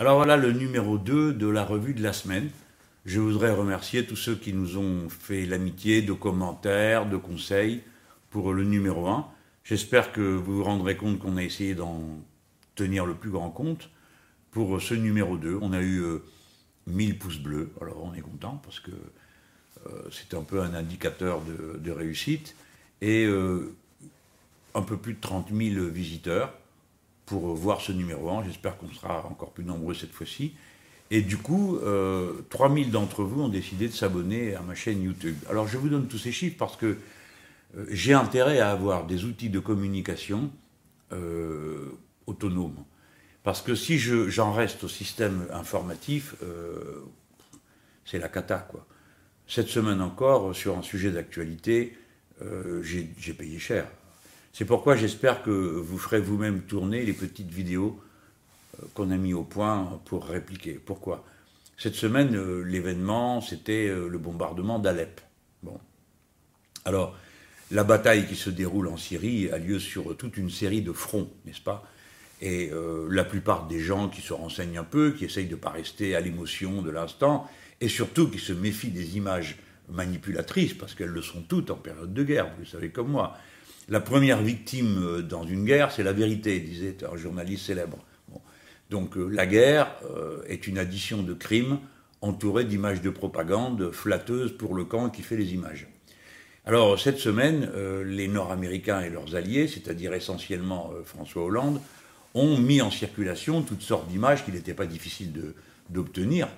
Alors voilà le numéro 2 de la revue de la semaine. Je voudrais remercier tous ceux qui nous ont fait l'amitié de commentaires, de conseils pour le numéro 1. J'espère que vous vous rendrez compte qu'on a essayé d'en tenir le plus grand compte. Pour ce numéro 2, on a eu 1000 pouces bleus. Alors on est content parce que euh, c'est un peu un indicateur de, réussite. Et euh, un peu plus de 30 000 visiteurs pour voir ce numéro 1. J'espère qu'on sera encore plus nombreux cette fois-ci. Et du coup, 3000 euh, d'entre vous ont décidé de s'abonner à ma chaîne YouTube. Alors je vous donne tous ces chiffres parce que euh, j'ai intérêt à avoir des outils de communication euh, autonomes. Parce que si j'en reste au système informatif, c'est la cata, quoi. Cette semaine encore, sur un sujet d'actualité, j'ai payé cher. C'est pourquoi j'espère que vous ferez vous-même tourner les petites vidéos qu'on a mis au point pour répliquer. Pourquoi? Cette semaine, euh, l'événement, c'était euh, le bombardement d'Alep. Bon. Alors, la bataille qui se déroule en Syrie a lieu sur toute une série de fronts, n'est-ce pas? Et euh, la plupart des gens qui se renseignent un peu, qui essayent de ne pas rester à l'émotion de l'instant, et surtout qui se méfient des images manipulatrices, parce qu'elles le sont toutes en période de guerre, vous le savez comme moi. La première victime dans une guerre, c'est la vérité, disait un journaliste célèbre. Donc euh, la guerre euh, est une addition de crimes entourée d'images de propagande flatteuses pour le camp qui fait les images. Alors cette semaine, euh, les Nord-Américains et leurs alliés, c'est-à-dire essentiellement François Hollande, ont mis en circulation toutes sortes d'images qu'il n'était pas difficile d'obtenir,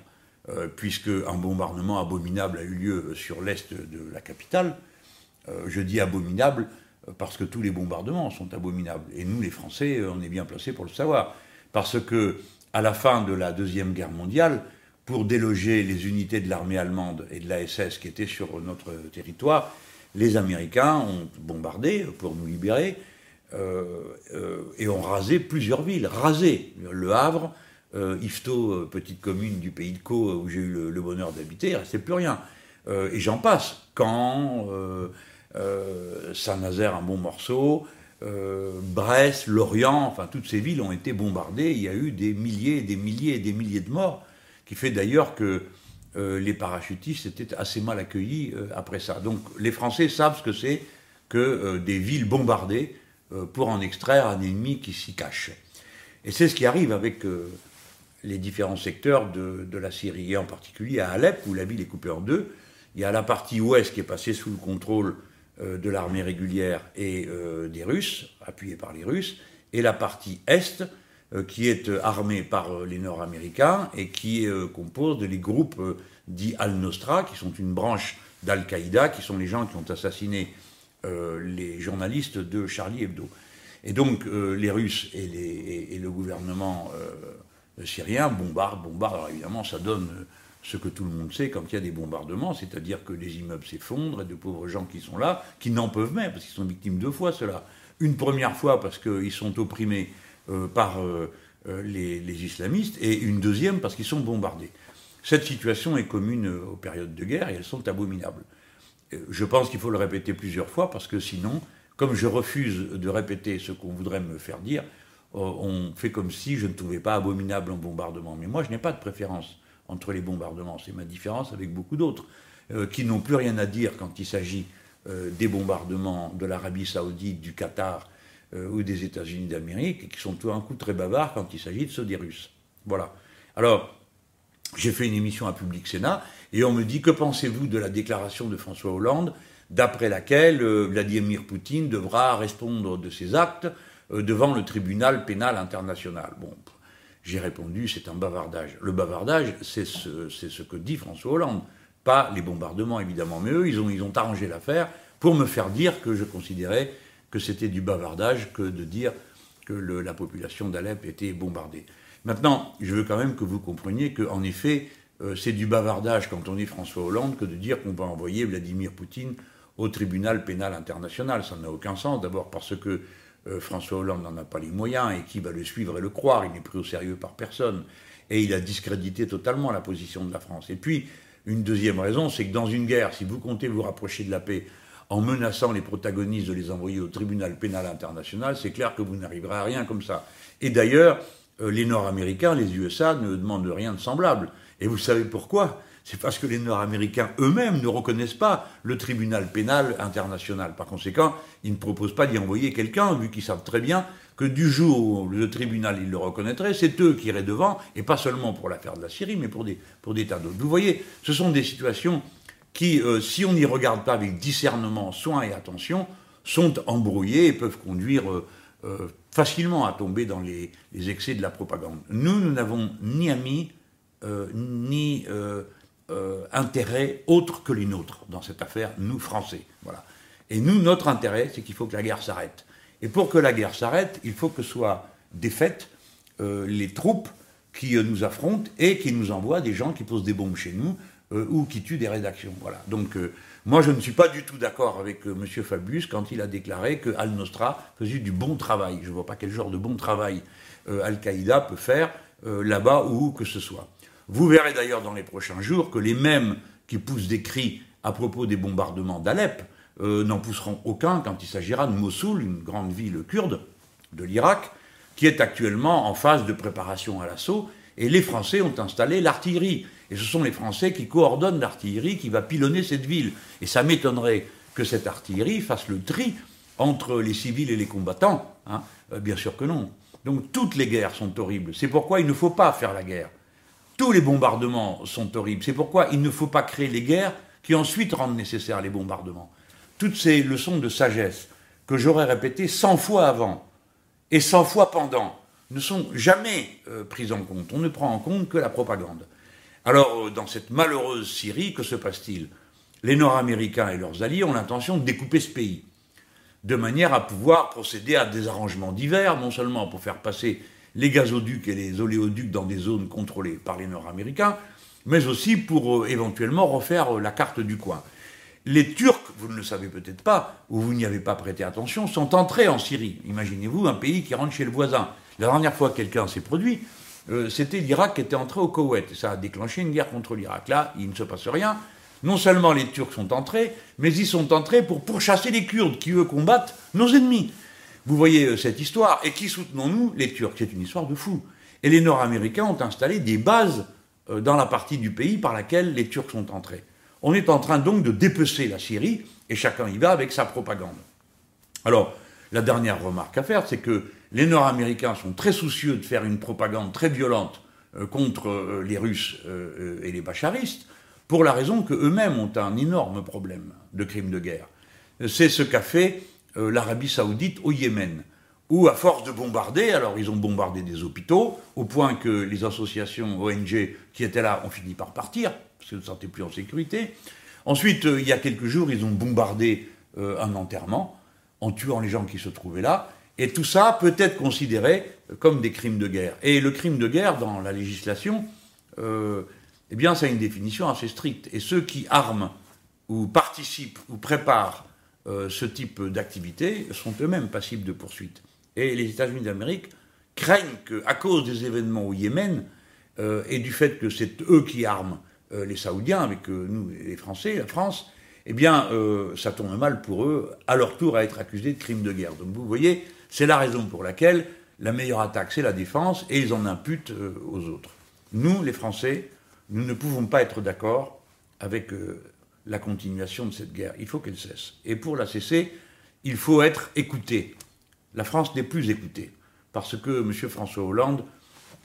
puisque un bombardement abominable a eu lieu sur l'est de la capitale. je dis abominable parce que tous les bombardements sont abominables. Et nous, les Français, on est bien placés pour le savoir. Parce que, à la fin de la Deuxième Guerre mondiale, pour déloger les unités de l'armée allemande et de la SS qui étaient sur notre territoire, les Américains ont bombardé pour nous libérer euh, euh, et ont rasé plusieurs villes. Rasé Le Havre, euh, Ifto, petite commune du pays de Caux où j'ai eu le, bonheur d'habiter, il ne restait plus rien. et j'en passe. Caen, Saint-Nazaire, un bon morceau, euh, Brest, Lorient, enfin toutes ces villes ont été bombardées. Il y a eu des milliers et des milliers et des milliers de morts, qui fait d'ailleurs que euh, les parachutistes étaient assez mal accueillis euh, après ça. Donc les Français savent ce que c'est que des villes bombardées pour en extraire un ennemi qui s'y cache. Et c'est ce qui arrive avec les différents secteurs de, de, la Syrie, et en particulier à Alep, où la ville est coupée en deux. Il y a la partie ouest qui est passée sous le contrôle euh, de l'armée régulière et euh, des Russes, appuyés par les Russes, et la partie Est, euh, qui est armée par les Nord-Américains et qui compose de les groupes dits Al-Nostra, qui sont une branche d'Al-Qaïda, qui sont les gens qui ont assassiné les journalistes de Charlie Hebdo. Et donc les Russes et, le gouvernement syrien bombardent, bombardent. Alors évidemment, ça donne ce que tout le monde sait quand il y a des bombardements, c'est-à-dire que les immeubles s'effondrent et de pauvres gens qui sont là, qui n'en peuvent même, parce qu'ils sont victimes deux fois cela. Une première fois parce qu'ils sont opprimés euh, par euh, euh, les, islamistes, et une deuxième parce qu'ils sont bombardés. Cette situation est commune aux périodes de guerre et elles sont abominables. Je pense qu'il faut le répéter plusieurs fois parce que sinon, comme je refuse de répéter ce qu'on voudrait me faire dire, on fait comme si je ne trouvais pas abominable un bombardement. Mais moi, je n'ai pas de préférence entre les bombardements. C'est ma différence avec beaucoup d'autres, euh, qui n'ont plus rien à dire quand il s'agit euh, des bombardements de l'Arabie saoudite, du Qatar euh, ou des États-Unis d'Amérique, et qui sont tout un coup très bavards quand il s'agit de ceux des Russes. Voilà. Alors, j'ai fait une émission à Public Sénat, et on me dit, que pensez-vous de la déclaration de François Hollande, d'après laquelle Vladimir Poutine devra répondre de ses actes devant le tribunal pénal international? Bon, j'ai répondu, c'est un bavardage. Le bavardage, c'est ce, que dit François Hollande, pas les bombardements évidemment. Mais eux, ils ont, arrangé l'affaire pour me faire dire que je considérais que c'était du bavardage que de dire que la population d'Alep était bombardée. Maintenant, je veux quand même que vous compreniez qu'en effet, euh, c'est du bavardage quand on est François Hollande que de dire qu'on va envoyer Vladimir Poutine au tribunal pénal international. Ça n'a aucun sens, d'abord parce que François Hollande n'en a pas les moyens, et qui va le suivre et le croire, il n'est pris au sérieux par personne, et il a discrédité totalement la position de la France. Et puis, une deuxième raison, c'est que dans une guerre, si vous comptez vous rapprocher de la paix en menaçant les protagonistes de les envoyer au tribunal pénal international, c'est clair que vous n'arriverez à rien comme ça. Et d'ailleurs, euh, les Nord-Américains, les USA ne demandent rien de semblable. Et vous savez pourquoi? C'est parce que les Nord-Américains eux-mêmes ne reconnaissent pas le tribunal pénal international. Par conséquent, ils ne proposent pas d'y envoyer quelqu'un, vu qu'ils savent très bien que du jour où le tribunal le reconnaîtrait, c'est eux qui iraient devant, et pas seulement pour l'affaire de la Syrie, mais pour des, pour des tas d'autres. Vous voyez, ce sont des situations qui, euh, si on n'y regarde pas avec discernement, soin et attention, sont embrouillées et peuvent conduire euh, euh, facilement à tomber dans les, excès de la propagande. Nous, nous n'avons ni amis, ni intérêt autre que les nôtres dans cette affaire, nous, Français. Voilà. Et nous, notre intérêt, c'est qu'il faut que la guerre s'arrête. Et pour que la guerre s'arrête, il faut que soient défaites les troupes qui nous affrontent et qui nous envoient des gens qui posent des bombes chez nous euh, ou qui tuent des rédactions. Voilà. Donc euh, moi je ne suis pas du tout d'accord avec euh, M. Fabius quand il a déclaré que Al Nostra faisait du bon travail. Je ne vois pas quel genre de bon travail Al-Qaïda peut faire là-bas ou où que ce soit. Vous verrez d'ailleurs dans les prochains jours que les mêmes qui poussent des cris à propos des bombardements d'Alep n'en pousseront aucun quand il s'agira de Mossoul, une grande ville kurde de l'Irak, qui est actuellement en phase de préparation à l'assaut, et les Français ont installé l'artillerie. Et ce sont les Français qui coordonnent l'artillerie qui va pilonner cette ville. Et ça m'étonnerait que cette artillerie fasse le tri entre les civils et les combattants. Hein. Euh, bien sûr que non. Donc toutes les guerres sont horribles. C'est pourquoi il ne faut pas faire la guerre. Tous les bombardements sont horribles. C'est pourquoi il ne faut pas créer les guerres qui ensuite rendent nécessaires les bombardements. Toutes ces leçons de sagesse que j'aurais répétées 100 fois avant et 100 fois pendant ne sont jamais euh, prises en compte. On ne prend en compte que la propagande. Alors, euh, dans cette malheureuse Syrie, que se passe-t-il? Les Nord-Américains et leurs alliés ont l'intention de découper ce pays, de manière à pouvoir procéder à des arrangements divers, non seulement pour faire passer les gazoducs et les oléoducs dans des zones contrôlées par les Nord-Américains, mais aussi pour euh, éventuellement refaire euh, la carte du coin. Les Turcs, vous ne le savez peut-être pas, ou vous n'y avez pas prêté attention, sont entrés en Syrie. Imaginez-vous un pays qui rentre chez le voisin. La dernière fois que quelqu'un s'est produit, euh, c'était l'Irak qui était entré au Koweït. Ça a déclenché une guerre contre l'Irak. Là, il ne se passe rien. Non seulement les Turcs sont entrés, mais ils sont entrés pour pourchasser les Kurdes qui, eux, combattent nos ennemis. Vous voyez euh, cette histoire. Et qui soutenons-nous Les Turcs. C'est une histoire de fou. Et les Nord-Américains ont installé des bases euh, dans la partie du pays par laquelle les Turcs sont entrés. On est en train donc de dépecer la Syrie, et chacun y va avec sa propagande. Alors, la dernière remarque à faire, c'est que les Nord-Américains sont très soucieux de faire une propagande très violente euh, contre les Russes et les bacharistes, pour la raison qu'eux-mêmes ont un énorme problème de crimes de guerre. C'est ce qu'a fait l'Arabie saoudite au Yémen, où à force de bombarder, alors ils ont bombardé des hôpitaux, au point que les associations ONG qui étaient là ont fini par partir, parce qu'ils ne se sentaient plus en sécurité. Ensuite, il y a quelques jours, ils ont bombardé un enterrement, en tuant les gens qui se trouvaient là, et tout ça peut être considéré comme des crimes de guerre. Et le crime de guerre, dans la législation, euh, eh bien, ça a une définition assez stricte. Et ceux qui arment ou participent ou préparent euh, ce type d'activité sont eux-mêmes passibles de poursuite. Et les États-Unis d'Amérique craignent qu'à cause des événements au Yémen euh, et du fait que c'est eux qui arment les Saoudiens avec nous, les Français, la France, eh bien, ça tombe mal pour eux, à leur tour, à être accusés de crimes de guerre. Donc vous voyez, c'est la raison pour laquelle la meilleure attaque, c'est la défense, et ils en imputent euh, aux autres. Nous, les Français, nous ne pouvons pas être d'accord avec euh, la continuation de cette guerre. Il faut qu'elle cesse. Et pour la cesser, il faut être écouté. La France n'est plus écoutée, parce que M. François Hollande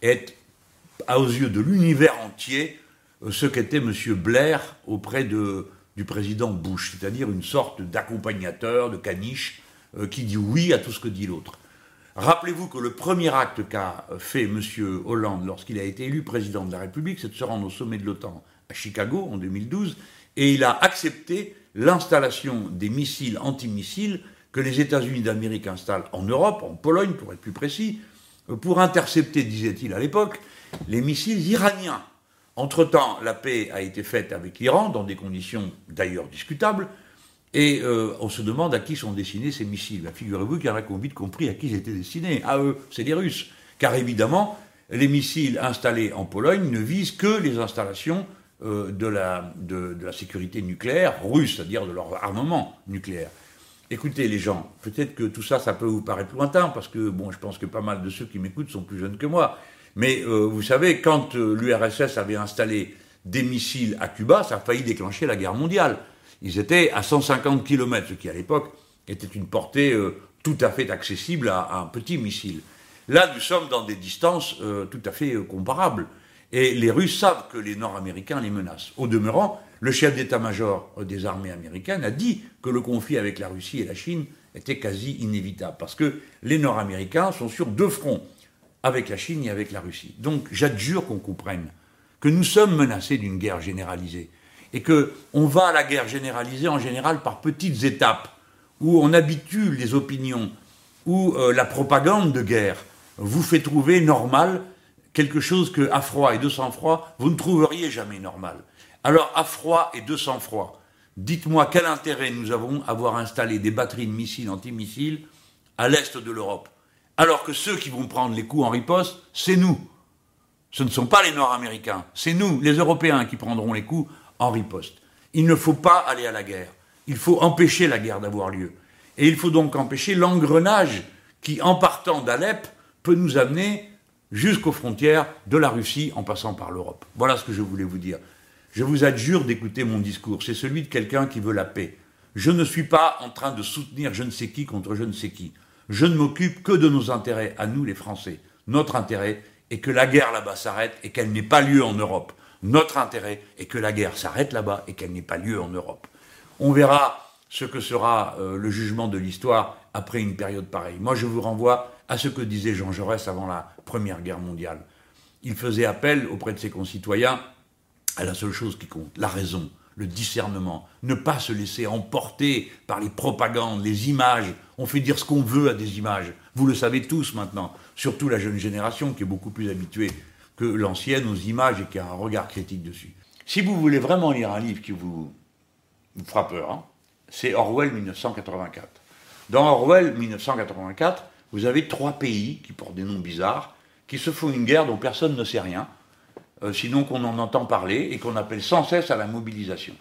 est, aux yeux de l'univers entier, euh, ce qu'était M. Blair auprès de, du président Bush, c'est-à-dire une sorte d'accompagnateur, de caniche, euh, qui dit oui à tout ce que dit l'autre. Rappelez-vous que le premier acte qu'a fait M. Hollande lorsqu'il a été élu président de la République, c'est de se rendre au sommet de l'OTAN à Chicago en 2012, et il a accepté l'installation des missiles antimissiles que les États-Unis d'Amérique installent en Europe, en Pologne pour être plus précis, pour intercepter, disait-il à l'époque, les missiles iraniens. Entre-temps, la paix a été faite avec l'Iran, dans des conditions d'ailleurs discutables, et euh, on se demande à qui sont destinés ces missiles. Ben, figurez-vous qu'il y en a compris à qui ils étaient destinés. À eux, c'est les Russes. Car évidemment, les missiles installés en Pologne ne visent que les installations de, la, de, la sécurité nucléaire russe, c'est-à-dire de leur armement nucléaire. écoutez les gens, peut-être que tout ça, ça peut vous paraître lointain, parce que, bon, je pense que pas mal de ceux qui m'écoutent sont plus jeunes que moi. Mais euh, vous savez, quand euh, l'URSS avait installé des missiles à Cuba, ça a failli déclencher la guerre mondiale. Ils étaient à 150 km, ce qui à l'époque était une portée euh, tout à fait accessible à, un petit missile. Là, nous sommes dans des distances tout à fait comparables. Et les Russes savent que les Nord-Américains les menacent. Au demeurant, le chef d'état-major des armées américaines a dit que le conflit avec la Russie et la Chine était quasi inévitable, parce que les Nord-Américains sont sur deux fronts, avec la Chine et avec la Russie. Donc j'adjure qu'on comprenne que nous sommes menacés d'une guerre généralisée, et qu'on va à la guerre généralisée en général par petites étapes, où on habitue les opinions, où euh, la propagande de guerre vous fait trouver normal quelque chose que, à froid et de sang-froid, vous ne trouveriez jamais normal. Alors, à froid et de sang-froid, dites-moi quel intérêt nous avons à avoir installé des batteries de missiles antimissiles à l'est de l'Europe, alors que ceux qui vont prendre les coups en riposte, c'est nous. Ce ne sont pas les Nord-Américains, c'est nous, les Européens, qui prendront les coups en riposte. Il ne faut pas aller à la guerre. Il faut empêcher la guerre d'avoir lieu. Et il faut donc empêcher l'engrenage qui, en partant d'Alep, peut nous amener jusqu'aux frontières de la Russie en passant par l'Europe. Voilà ce que je voulais vous dire. Je vous adjure d'écouter mon discours. C'est celui de quelqu'un qui veut la paix. Je ne suis pas en train de soutenir je ne sais qui contre je ne sais qui. Je ne m'occupe que de nos intérêts, à nous les Français. Notre intérêt est que la guerre là-bas s'arrête et qu'elle n'ait pas lieu en Europe. Notre intérêt est que la guerre s'arrête là-bas et qu'elle n'ait pas lieu en Europe. On verra ce que sera euh, le jugement de l'histoire après une période pareille. Moi, je vous renvoie à ce que disait Jean Jaurès avant la Première Guerre mondiale. Il faisait appel auprès de ses concitoyens à la seule chose qui compte, la raison, le discernement, ne pas se laisser emporter par les propagandes, les images. On fait dire ce qu'on veut à des images. Vous le savez tous maintenant, surtout la jeune génération qui est beaucoup plus habituée que l'ancienne aux images et qui a un regard critique dessus. Si vous voulez vraiment lire un livre qui vous, vous fera peur, hein, c'est Orwell 1984. Dans Orwell 1984, vous avez trois pays qui portent des noms bizarres, qui se font une guerre dont personne ne sait rien, euh, sinon qu'on en entend parler et qu'on appelle sans cesse à la mobilisation.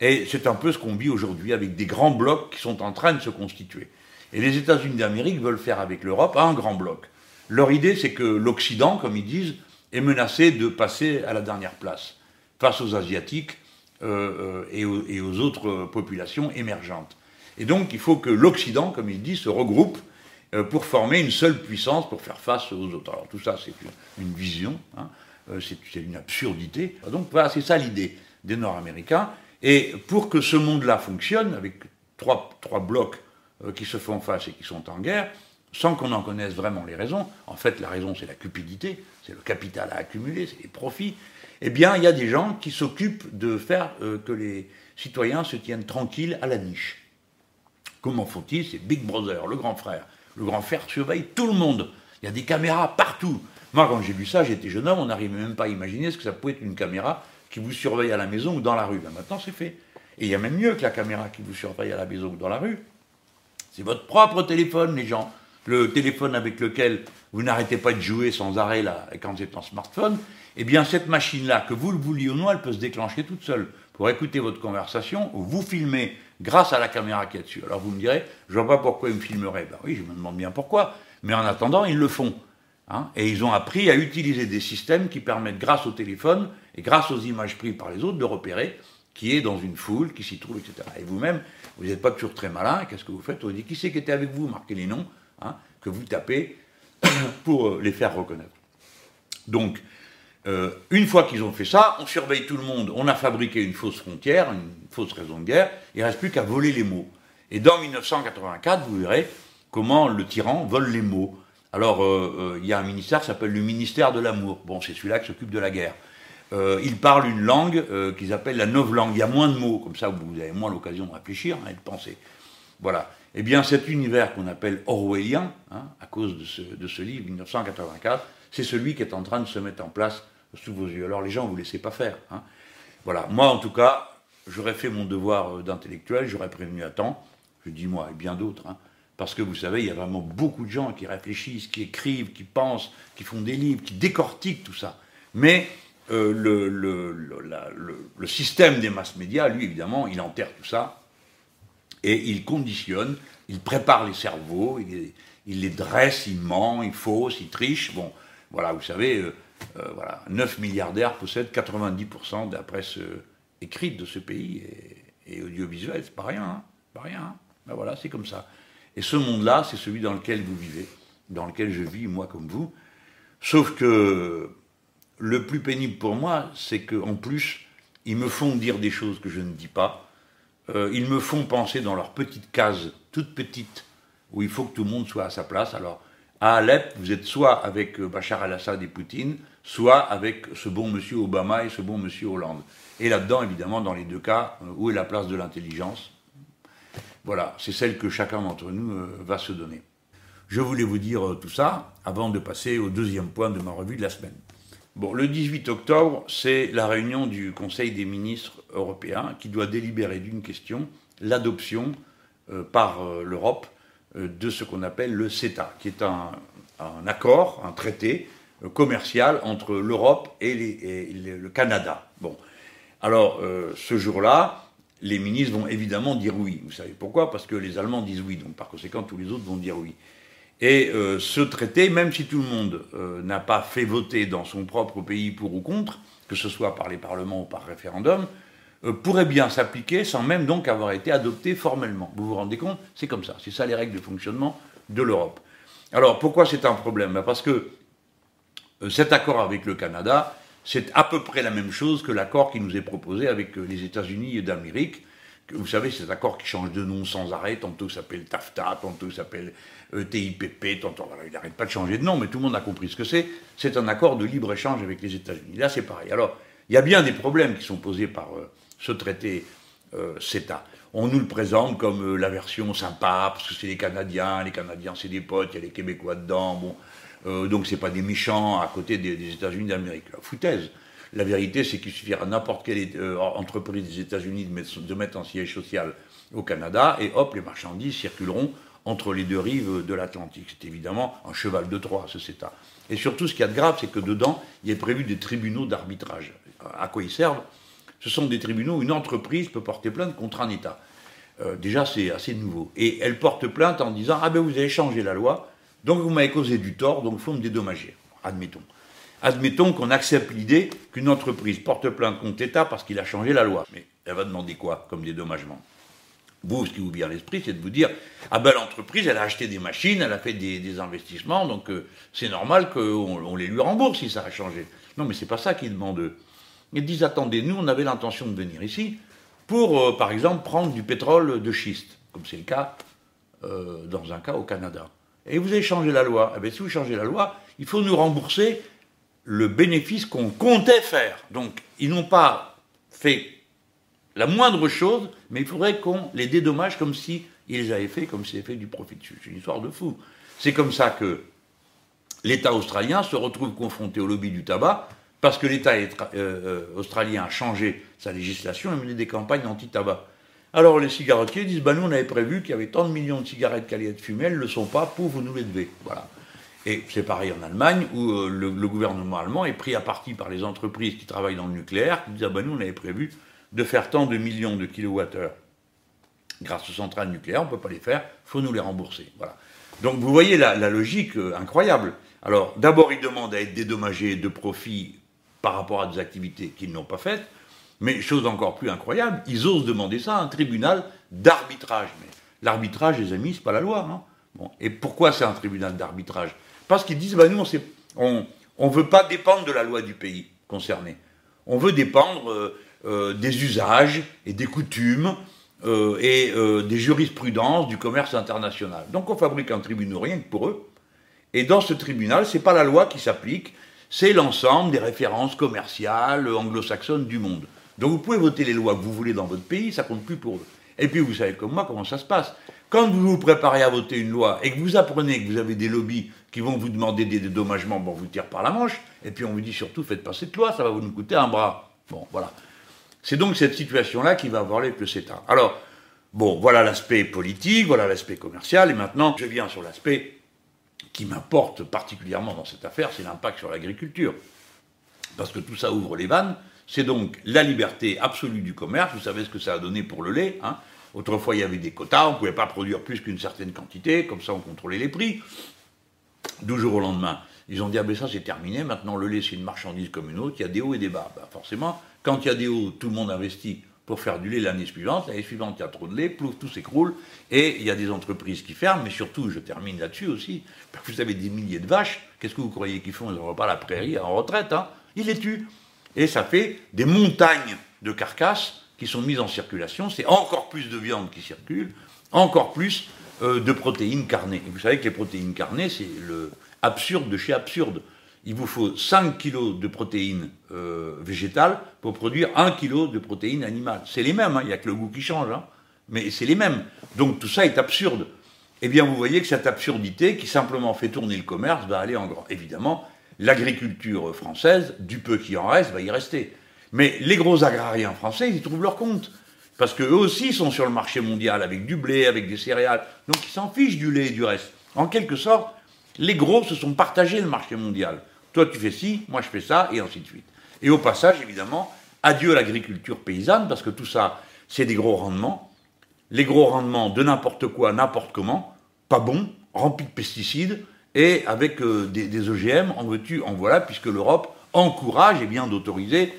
Et c'est un peu ce qu'on vit aujourd'hui avec des grands blocs qui sont en train de se constituer. Et les États-Unis d'Amérique veulent faire avec l'Europe un grand bloc. Leur idée, c'est que l'Occident, comme ils disent, est menacé de passer à la dernière place face aux Asiatiques euh, euh, et, aux, autres populations émergentes. Et donc, il faut que l'Occident, comme il dit, se regroupe pour former une seule puissance pour faire face aux autres. Alors, tout ça, c'est une, vision. Hein. Euh, c'est une absurdité. Donc voilà, c'est ça l'idée des Nord-Américains. Et pour que ce monde-là fonctionne, avec trois, blocs euh, qui se font face et qui sont en guerre, sans qu'on en connaisse vraiment les raisons, en fait la raison c'est la cupidité, c'est le capital à accumuler, c'est les profits, eh bien il y a des gens qui s'occupent de faire euh, que les citoyens se tiennent tranquilles à la niche. Comment font-ils C'est Big Brother, le grand frère. Le grand frère surveille tout le monde. Il y a des caméras partout. Moi, quand j'ai vu ça, j'étais jeune homme, on n'arrivait même pas à imaginer ce que ça pouvait être une caméra qui vous surveille à la maison ou dans la rue. Ben, maintenant, c'est fait. Et il y a même mieux que la caméra qui vous surveille à la maison ou dans la rue. C'est votre propre téléphone, les gens. Le téléphone avec lequel vous n'arrêtez pas de jouer sans arrêt là, quand vous êtes en smartphone. Eh bien, cette machine-là, que vous le vouliez ou non, elle peut se déclencher toute seule pour écouter votre conversation ou vous filmer grâce à la caméra qui est dessus. Alors vous me direz, je vois pas pourquoi ils me filmeraient. Ben oui, je me demande bien pourquoi. Mais en attendant, ils le font. Hein, et ils ont appris à utiliser des systèmes qui permettent, grâce au téléphone et grâce aux images prises par les autres, de repérer qui est dans une foule, qui s'y trouve, etc. Et vous-même, vous n'êtes pas toujours très malin, qu'est-ce que vous faites Vous dites qui c'est qui était avec vous? Marquez les noms hein, que vous tapez pour euh, les faire reconnaître. Donc, euh, une fois qu'ils ont fait ça, on surveille tout le monde, on a fabriqué une fausse frontière, une fausse raison de guerre, il ne reste plus qu'à voler les mots. Et dans 1984, vous verrez comment le tyran vole les mots. Alors, euh, euh, il y a un ministère qui s'appelle le ministère de l'amour. Bon, c'est celui-là qui s'occupe de la guerre. Il parle une langue qu'ils appellent la langue. Il y a moins de mots, comme ça vous avez moins l'occasion de réfléchir hein, et de penser. Voilà. Eh bien, cet univers qu'on appelle orwellien, hein, à cause de ce, de ce, livre 1984, c'est celui qui est en train de se mettre en place sous vos yeux. Alors les gens, vous laissez pas faire. Hein. Voilà. Moi, en tout cas, j'aurais fait mon devoir d'intellectuel, j'aurais prévenu à temps. Je dis moi et bien d'autres. Hein. Parce que vous savez, il y a vraiment beaucoup de gens qui réfléchissent, qui écrivent, qui pensent, qui font des livres, qui décortiquent tout ça. Mais euh, le, le, système des masses médias, lui, évidemment, il enterre tout ça. Et il conditionne, il prépare les cerveaux, il, il les dresse, il ment, il fausse, il triche. Bon, voilà, vous savez, euh, euh, voilà, 9 milliardaires possèdent 90% de la presse euh, écrite de ce pays et, et audiovisuelle, c'est pas rien, hein, pas rien. Hein. Ben voilà, c'est comme ça. Et ce monde-là, c'est celui dans lequel vous vivez, dans lequel je vis, moi comme vous. Sauf que le plus pénible pour moi, c'est qu'en plus, ils me font dire des choses que je ne dis pas. ils me font penser dans leur petite case, toute petite, où il faut que tout le monde soit à sa place. Alors, à Alep, vous êtes soit avec Bachar al-Assad et Poutine, soit avec ce bon monsieur Obama et ce bon monsieur Hollande. Et là-dedans, évidemment, dans les deux cas, euh, où est la place de l'intelligence? Voilà, c'est celle que chacun d'entre nous euh, va se donner. Je voulais vous dire euh, tout ça avant de passer au deuxième point de ma revue de la semaine. Bon, le 18 octobre, c'est la réunion du Conseil des ministres européens qui doit délibérer d'une question, l'adoption par l'Europe de ce qu'on appelle le CETA, qui est un accord, un traité commercial entre l'Europe et, le Canada. Bon. Alors, euh, ce jour-là, les ministres vont évidemment dire oui. Vous savez pourquoi? Parce que les Allemands disent oui, donc par conséquent, tous les autres vont dire oui. Et euh, ce traité, même si tout le monde euh, n'a pas fait voter dans son propre pays pour ou contre, que ce soit par les parlements ou par référendum, pourrait bien s'appliquer sans même donc avoir été adopté formellement. Vous vous rendez compte C'est comme ça. C'est ça les règles de fonctionnement de l'Europe. Alors pourquoi c'est un problème? Ben, Parce que euh, cet accord avec le Canada, c'est à peu près la même chose que l'accord qui nous est proposé avec euh, les États-Unis d'Amérique. Vous savez, cet accord qui change de nom sans arrêt, tantôt s'appelle TAFTA, tantôt s'appelle euh, TIPP, tantôt il n'arrête pas de changer de nom, mais tout le monde a compris ce que c'est. C'est un accord de libre-échange avec les États-Unis. Là, c'est pareil. Alors, il y a bien des problèmes qui sont posés par ce traité CETA. On nous le présente comme la version sympa, parce que c'est les Canadiens, les Canadiens c'est des potes, il y a les Québécois dedans, bon, euh, donc ce n'est pas des méchants à côté des, États-Unis d'Amérique. Foutaise. La vérité, c'est qu'il suffira à n'importe quelle euh, entreprise des États-Unis de mettre, un siège social au Canada, et hop, les marchandises circuleront entre les deux rives de l'Atlantique. C'est évidemment un cheval de Troie, ce CETA. Et surtout, ce qu'il y a de grave, c'est que dedans, il est prévu des tribunaux d'arbitrage. À quoi ils servent? Ce sont des tribunaux où une entreprise peut porter plainte contre un État. Euh, déjà, c'est assez nouveau. Et elle porte plainte en disant Ah ben vous avez changé la loi, donc vous m'avez causé du tort, donc il faut me dédommager. Admettons. Admettons qu'on accepte l'idée qu'une entreprise porte plainte contre l'État parce qu'il a changé la loi. Mais elle va demander quoi comme dédommagement? Vous, ce qui vous vient à l'esprit, c'est de vous dire Ah ben l'entreprise, elle a acheté des machines, elle a fait des, investissements, donc euh, c'est normal qu'on les lui rembourse si ça a changé. Non, mais c'est pas ça qu'ils demandent Ils disent Attendez, nous, on avait l'intention de venir ici pour, euh, par exemple, prendre du pétrole de schiste, comme c'est le cas euh, dans un cas au Canada et vous avez changé la loi. Eh bien, si vous changez la loi, il faut nous rembourser le bénéfice qu'on comptait faire. Donc, ils n'ont pas fait la moindre chose, mais il faudrait qu'on les dédommage comme si ils avaient fait, comme s'ils avaient fait du profit dessus. C'est une histoire de fou. C'est comme ça que l'État australien se retrouve confronté au lobby du tabac, parce que l'État euh, euh, australien a changé sa législation et mené des campagnes anti-tabac. Alors les cigarettiers disent, bah nous on avait prévu qu'il y avait tant de millions de cigarettes qui allaient être fumées, elles ne le sont pas, pour vous nous les devez. Voilà. Et c'est pareil en Allemagne, où euh, le, gouvernement allemand est pris à partie par les entreprises qui travaillent dans le nucléaire, qui disent, ah bah nous on avait prévu de faire tant de millions de kilowattheures grâce aux centrales nucléaires, on ne peut pas les faire, il faut nous les rembourser. Voilà. Donc vous voyez la, logique incroyable. Alors d'abord ils demandent à être dédommagés de profits par rapport à des activités qu'ils n'ont pas faites, mais chose encore plus incroyable, ils osent demander ça à un tribunal d'arbitrage. Mais l'arbitrage, les amis, c'est pas la loi. Hein. Et pourquoi c'est un tribunal d'arbitrage? Parce qu'ils disent, bah, nous, on ne veut pas dépendre de la loi du pays concerné. On veut dépendre euh, euh, des usages et des coutumes euh, et des jurisprudences du commerce international. Donc on fabrique un tribunal rien que pour eux. Et dans ce tribunal, ce n'est pas la loi qui s'applique, c'est l'ensemble des références commerciales anglo-saxonnes du monde. Donc vous pouvez voter les lois que vous voulez dans votre pays, ça compte plus pour eux. Et puis vous savez comme moi comment ça se passe. Quand vous vous préparez à voter une loi et que vous apprenez que vous avez des lobbies qui vont vous demander des dédommagements, bon, vous tire par la manche, et puis on vous dit surtout faites pas cette loi, ça va vous nous coûter un bras. Bon, voilà. C'est donc cette situation-là qui va avoir avec le CETA. Alors, bon, voilà l'aspect politique, voilà l'aspect commercial, et maintenant je viens sur l'aspect qui m'importe particulièrement dans cette affaire, c'est l'impact sur l'agriculture. Parce que tout ça ouvre les vannes, c'est donc la liberté absolue du commerce. Vous savez ce que ça a donné pour le lait. Hein. Autrefois, il y avait des quotas, on ne pouvait pas produire plus qu'une certaine quantité, comme ça on contrôlait les prix. Du jour au lendemain, ils ont dit, ah ben ça c'est terminé, maintenant le lait c'est une marchandise comme une autre, il y a des hauts et des bas. Ben, forcément, quand il y a des hauts, tout le monde investit pour faire du lait l'année suivante. L'année suivante, il y a trop de lait, plouf, tout s'écroule, et il y a des entreprises qui ferment, mais surtout, je termine là-dessus aussi, parce que vous avez des milliers de vaches, qu'est-ce que vous croyez qu'ils font? Ils n'auront pas la prairie en retraite, hein ils les tuent. Et ça fait des montagnes de carcasses qui sont mises en circulation, c'est encore plus de viande qui circule, encore plus euh, de protéines carnées. Et vous savez que les protéines carnées, c'est le absurde de chez absurde il vous faut 5 kg de protéines euh, végétales pour produire 1 kg de protéines animales. C'est les mêmes, hein, il n'y a que le goût qui change, hein, mais c'est les mêmes. Donc tout ça est absurde. Eh bien, vous voyez que cette absurdité, qui simplement fait tourner le commerce, va aller en grand. Évidemment, l'agriculture française, du peu qui en reste, va y rester. Mais les gros agrariens français, ils trouvent leur compte. Parce qu'eux aussi sont sur le marché mondial avec du blé, avec des céréales. Donc ils s'en fichent du lait et du reste. En quelque sorte, les gros se sont partagés le marché mondial. Toi, tu fais ci, moi, je fais ça, et ainsi de suite. Et au passage, évidemment, adieu l'agriculture paysanne, parce que tout ça, c'est des gros rendements. Les gros rendements de n'importe quoi, n'importe comment, pas bon, remplis de pesticides, et avec euh, des, OGM, en veux-tu, en voilà, puisque l'Europe encourage eh bien d'autoriser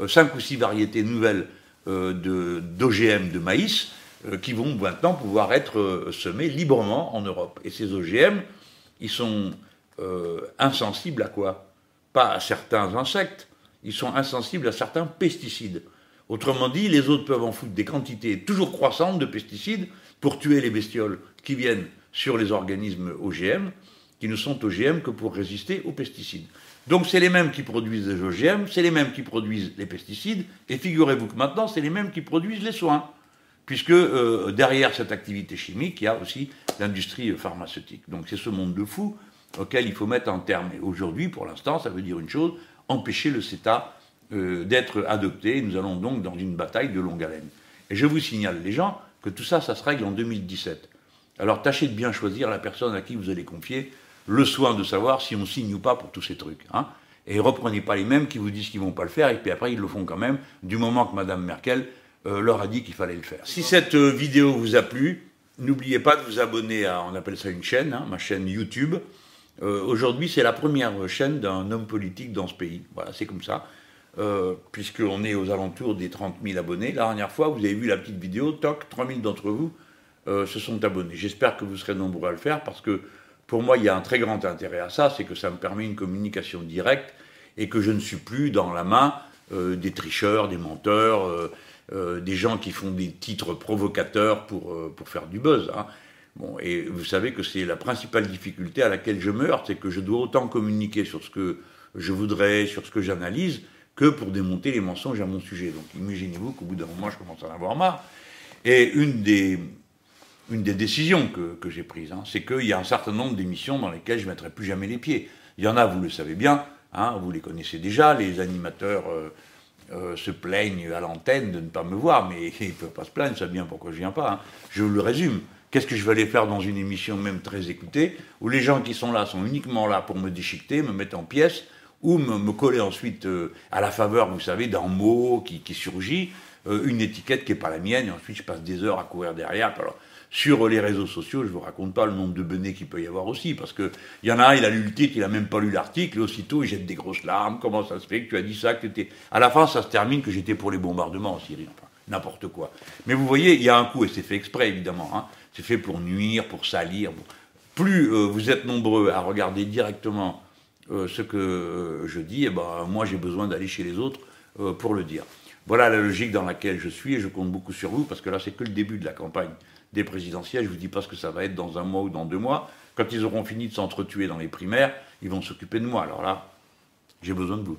euh, cinq ou six variétés nouvelles euh, d'OGM de, maïs qui vont maintenant pouvoir être semées librement en Europe. Et ces OGM, ils sont euh, insensibles à quoi? Pas à certains insectes, ils sont insensibles à certains pesticides. Autrement dit, les autres peuvent en foutre des quantités toujours croissantes de pesticides pour tuer les bestioles qui viennent sur les organismes OGM, qui ne sont OGM que pour résister aux pesticides. Donc c'est les mêmes qui produisent les OGM, c'est les mêmes qui produisent les pesticides, et figurez-vous que maintenant c'est les mêmes qui produisent les soins, puisque euh, derrière cette activité chimique, il y a aussi l'industrie pharmaceutique. Donc c'est ce monde de fous auquel il faut mettre un terme. Et aujourd'hui, pour l'instant, ça veut dire une chose, empêcher le CETA euh, d'être adopté. Nous allons donc dans une bataille de longue haleine. Et je vous signale, les gens, que tout ça, ça se règle en 2017. Alors tâchez de bien choisir la personne à qui vous allez confier le soin de savoir si on signe ou pas pour tous ces trucs. Hein. Et reprenez pas les mêmes qui vous disent qu'ils vont pas le faire et puis après ils le font quand même, du moment que Mme Merkel euh, leur a dit qu'il fallait le faire. Si cette euh, vidéo vous a plu, n'oubliez pas de vous abonner à, on appelle ça une chaîne, hein, ma chaîne YouTube. Euh, aujourd'hui, c'est la première chaîne d'un homme politique dans ce pays. Voilà, c'est comme ça. Euh, puisqu'on est aux alentours des 30 000 abonnés. La dernière fois, vous avez vu la petite vidéo, toc, 3 000 d'entre vous euh, se sont abonnés. J'espère que vous serez nombreux à le faire parce que pour moi, il y a un très grand intérêt à ça, c'est que ça me permet une communication directe et que je ne suis plus dans la main des tricheurs, des menteurs, des gens qui font des titres provocateurs pour, pour faire du buzz. Hein. Et vous savez que c'est la principale difficulté à laquelle je me heurte, c'est que je dois autant communiquer sur ce que je voudrais, sur ce que j'analyse, que pour démonter les mensonges à mon sujet. Donc imaginez-vous qu'au bout d'un moment, je commence à en avoir marre. Et une des, décisions que, j'ai prises, hein, c'est qu'il y a un certain nombre d'émissions dans lesquelles je ne mettrai plus jamais les pieds. Il y en a, vous le savez bien, hein, vous les connaissez déjà, les animateurs euh, euh, se plaignent à l'antenne de ne pas me voir, mais ils ne peuvent pas se plaindre, ça bien pourquoi je ne viens pas. Hein. Je vous le résume. Qu'est-ce que je vais aller faire dans une émission même très écoutée, où les gens qui sont là sont uniquement là pour me déchiqueter, me mettre en pièces, ou me, coller ensuite euh, à la faveur, vous savez, d'un mot qui, surgit, euh, une étiquette qui n'est pas la mienne, et ensuite je passe des heures à courir derrière. Alors, sur les réseaux sociaux, je ne vous raconte pas le nombre de benets qu'il peut y avoir aussi, parce qu'il y en a un, il a lu le titre, il n'a même pas lu l'article, et aussitôt il jette des grosses larmes, comment ça se fait que tu as dit ça, que tu. À la fin, ça se termine que j'étais pour les bombardements en Syrie, n'importe quoi. Mais vous voyez, il y a un coup, et c'est fait exprès évidemment, hein, c'est fait pour nuire, pour salir. Plus euh, vous êtes nombreux à regarder directement euh, ce que euh, je dis, eh ben, moi j'ai besoin d'aller chez les autres pour le dire. Voilà la logique dans laquelle je suis et je compte beaucoup sur vous parce que là c'est que le début de la campagne des présidentielles. Je ne vous dis pas ce que ça va être dans un mois ou dans deux mois. Quand ils auront fini de s'entretuer dans les primaires, ils vont s'occuper de moi. Alors là, j'ai besoin de vous.